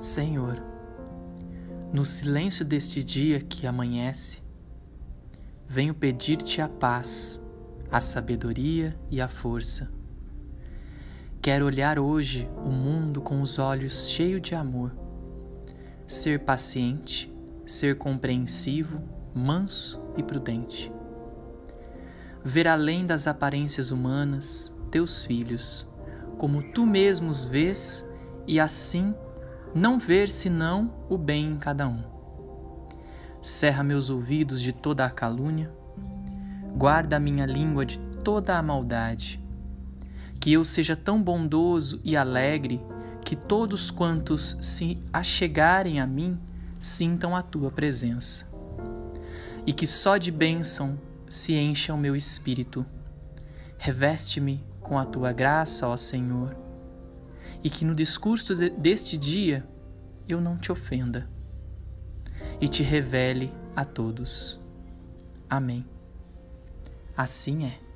Senhor, no silêncio deste dia que amanhece, venho pedir-te a paz, a sabedoria e a força. Quero olhar hoje o mundo com os olhos cheios de amor, ser paciente, ser compreensivo, manso e prudente. Ver além das aparências humanas teus filhos, como tu mesmo os vês, e assim não ver senão o bem em cada um. Cerra meus ouvidos de toda a calúnia, guarda a minha língua de toda a maldade. Que eu seja tão bondoso e alegre que todos quantos se achegarem a mim sintam a tua presença. E que só de bênção se encha o meu espírito. Reveste-me com a tua graça, ó Senhor e que no discurso deste dia eu não te ofenda e te revele a todos. Amém. Assim é.